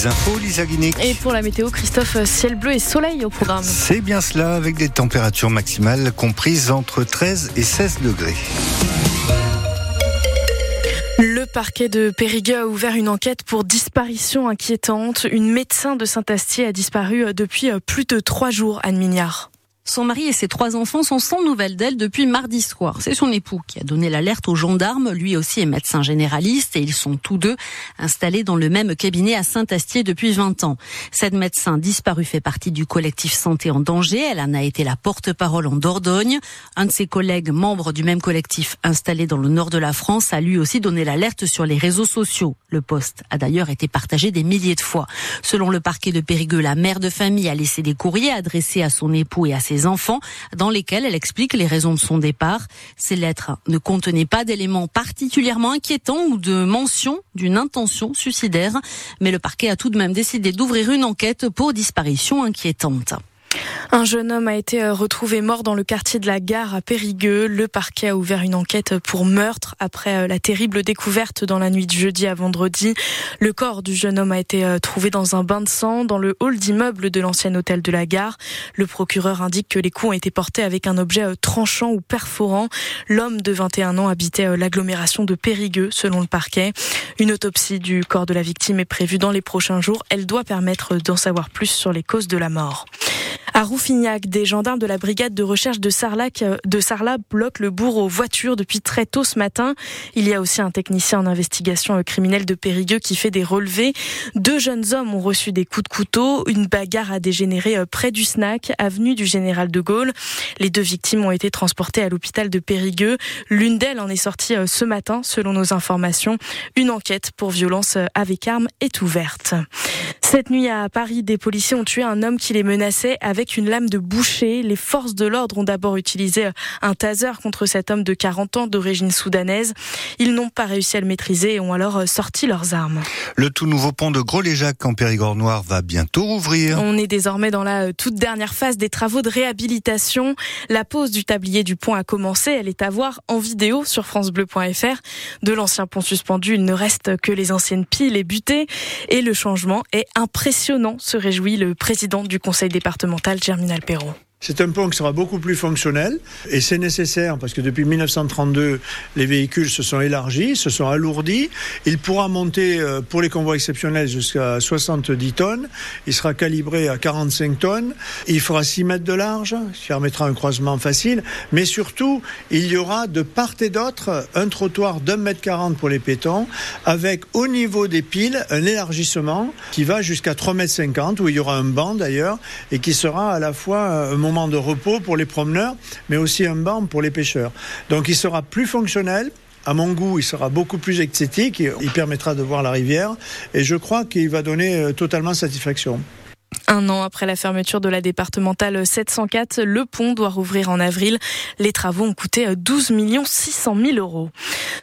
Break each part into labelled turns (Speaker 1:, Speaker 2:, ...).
Speaker 1: les infos, Lisa Guinic.
Speaker 2: Et pour la météo, Christophe, ciel bleu et soleil au programme.
Speaker 1: C'est bien cela, avec des températures maximales comprises entre 13 et 16 degrés.
Speaker 2: Le parquet de Périgueux a ouvert une enquête pour disparition inquiétante. Une médecin de Saint-Astier a disparu depuis plus de trois jours, Anne Mignard.
Speaker 3: Son mari et ses trois enfants sont sans nouvelles d'elle depuis mardi soir. C'est son époux qui a donné l'alerte aux gendarmes. Lui aussi est médecin généraliste et ils sont tous deux installés dans le même cabinet à Saint-Astier depuis 20 ans. Cette médecin disparue fait partie du collectif Santé en danger. Elle en a été la porte-parole en Dordogne. Un de ses collègues, membre du même collectif installé dans le nord de la France, a lui aussi donné l'alerte sur les réseaux sociaux. Le poste a d'ailleurs été partagé des milliers de fois. Selon le parquet de Périgueux, la mère de famille a laissé des courriers adressés à son époux et à ses enfants, dans lesquels elle explique les raisons de son départ. Ces lettres ne contenaient pas d'éléments particulièrement inquiétants ou de mention d'une intention suicidaire, mais le parquet a tout de même décidé d'ouvrir une enquête pour disparition inquiétante.
Speaker 2: Un jeune homme a été euh, retrouvé mort dans le quartier de la gare à Périgueux. Le parquet a ouvert une enquête pour meurtre après euh, la terrible découverte dans la nuit de jeudi à vendredi. Le corps du jeune homme a été euh, trouvé dans un bain de sang dans le hall d'immeuble de l'ancien hôtel de la gare. Le procureur indique que les coups ont été portés avec un objet tranchant ou perforant. L'homme de 21 ans habitait l'agglomération de Périgueux selon le parquet. Une autopsie du corps de la victime est prévue dans les prochains jours. Elle doit permettre d'en savoir plus sur les causes de la mort. À Rouffignac, des gendarmes de la brigade de recherche de Sarlac, de Sarlat bloquent le bourg aux voitures depuis très tôt ce matin. Il y a aussi un technicien en investigation criminelle de Périgueux qui fait des relevés. Deux jeunes hommes ont reçu des coups de couteau. Une bagarre a dégénéré euh, près du snack, avenue du Général de Gaulle. Les deux victimes ont été transportées à l'hôpital de Périgueux. L'une d'elles en est sortie euh, ce matin, selon nos informations. Une enquête pour violence euh, avec arme est ouverte. Cette nuit à Paris, des policiers ont tué un homme qui les menaçait avec une lame de boucher. Les forces de l'ordre ont d'abord utilisé un taser contre cet homme de 40 ans d'origine soudanaise. Ils n'ont pas réussi à le maîtriser et ont alors sorti leurs armes.
Speaker 1: Le tout nouveau pont de Gros-Léjac en Périgord Noir va bientôt rouvrir.
Speaker 2: On est désormais dans la toute dernière phase des travaux de réhabilitation. La pose du tablier du pont a commencé. Elle est à voir en vidéo sur francebleu.fr. De l'ancien pont suspendu, il ne reste que les anciennes piles et butées. Et le changement est impressionnant, se réjouit le président du conseil départemental, Germinal Perrault.
Speaker 4: C'est un pont qui sera beaucoup plus fonctionnel et c'est nécessaire parce que depuis 1932, les véhicules se sont élargis, se sont alourdis. Il pourra monter euh, pour les convois exceptionnels jusqu'à 70 tonnes. Il sera calibré à 45 tonnes. Il fera 6 mètres de large, ce qui permettra un croisement facile. Mais surtout, il y aura de part et d'autre un trottoir d'un mètre 40 pour les piétons avec au niveau des piles un élargissement qui va jusqu'à 3 mètres 50 où il y aura un banc d'ailleurs et qui sera à la fois un moment de repos pour les promeneurs, mais aussi un banc pour les pêcheurs. Donc il sera plus fonctionnel, à mon goût, il sera beaucoup plus esthétique, il permettra de voir la rivière et je crois qu'il va donner euh, totalement satisfaction.
Speaker 2: Un an après la fermeture de la départementale 704, le pont doit rouvrir en avril. Les travaux ont coûté 12 600 000 euros.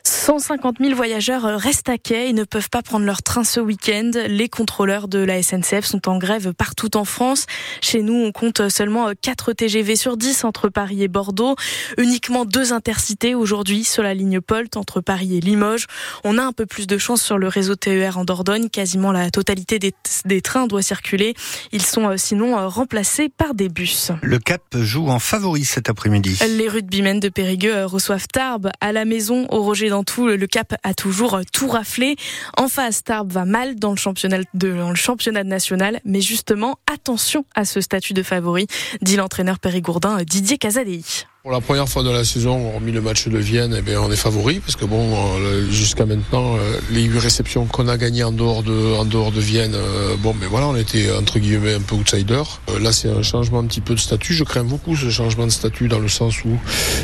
Speaker 2: 150 000 voyageurs restent à quai et ne peuvent pas prendre leur train ce week-end. Les contrôleurs de la SNCF sont en grève partout en France. Chez nous, on compte seulement 4 TGV sur 10 entre Paris et Bordeaux. Uniquement deux intercités aujourd'hui sur la ligne Polt entre Paris et Limoges. On a un peu plus de chance sur le réseau TER en Dordogne. Quasiment la totalité des trains doit circuler. Ils sont euh, sinon euh, remplacés par des bus.
Speaker 1: Le Cap joue en favori cet après-midi.
Speaker 2: Les rugbymen de Périgueux euh, reçoivent Tarbes à la maison au Roger Dantou. Le Cap a toujours tout raflé. En face, Tarbes va mal dans le championnat, de, dans le championnat national, mais justement, attention à ce statut de favori, dit l'entraîneur périgourdin Didier Casadei.
Speaker 5: Pour la première fois de la saison, hormis le match de Vienne, eh bien, on est favori parce que bon, euh, jusqu'à maintenant, euh, les huit réceptions qu'on a gagnées en dehors de, en dehors de Vienne, euh, bon, mais voilà, on était entre guillemets un peu outsider. là, c'est un changement un petit peu de statut. Je crains beaucoup ce changement de statut dans le sens où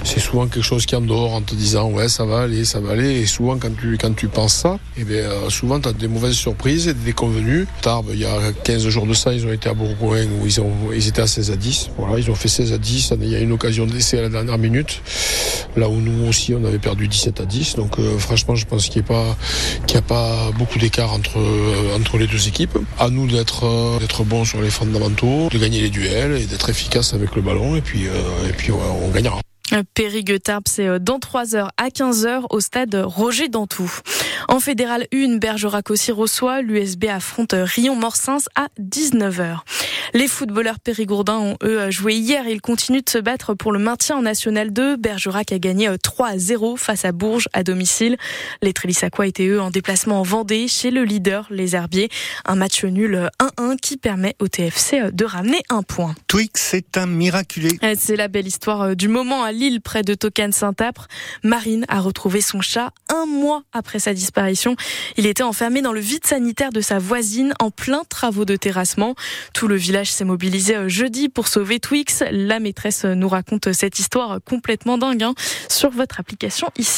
Speaker 5: c'est souvent quelque chose qui en dehors en te disant ouais, ça va aller, ça va aller. Et souvent, quand tu, quand tu penses ça, eh bien, souvent, tu as des mauvaises surprises et des déconvenues. Tarbes, il y a 15 jours de ça, ils ont été à Bourgoin où ils, ont, ils étaient à 16 à 10. Voilà, ils ont fait 16 à 10. Il y a une occasion d'essai à la dernière minute. Là où nous aussi, on avait perdu 17 à 10. Donc euh, franchement, je pense qu'il n'y a a pas beaucoup d'écart entre, euh, entre les deux équipes. À nous d'être, euh, bons sur les fondamentaux, de gagner les duels et d'être efficace avec le ballon. Et puis, et puis on gagnera.
Speaker 2: Périgueux-Tarbes, c'est dans 3 heures à 15 heures au stade Roger Dantou. En fédéral 1, Bergerac aussi reçoit. L'USB affronte Rion-Morsins à 19h. Les footballeurs périgourdins ont eux joué hier. Ils continuent de se battre pour le maintien en National 2. Bergerac a gagné 3 à 0 face à Bourges à domicile. Les Trélissacois étaient eux en déplacement en Vendée chez le leader, les Herbiers. Un match nul 1-1 qui permet au TFC de ramener un point.
Speaker 1: Twix, c'est un miraculé.
Speaker 2: C'est la belle histoire du moment à Lille, près de Tocan Saint-Apre. Marine a retrouvé son chat un mois après sa disparition. Il était enfermé dans le vide sanitaire de sa voisine en plein travaux de terrassement. Tout le village s'est mobilisé euh, jeudi pour sauver Twix. La maîtresse nous raconte cette histoire complètement dingue hein, sur votre application ici.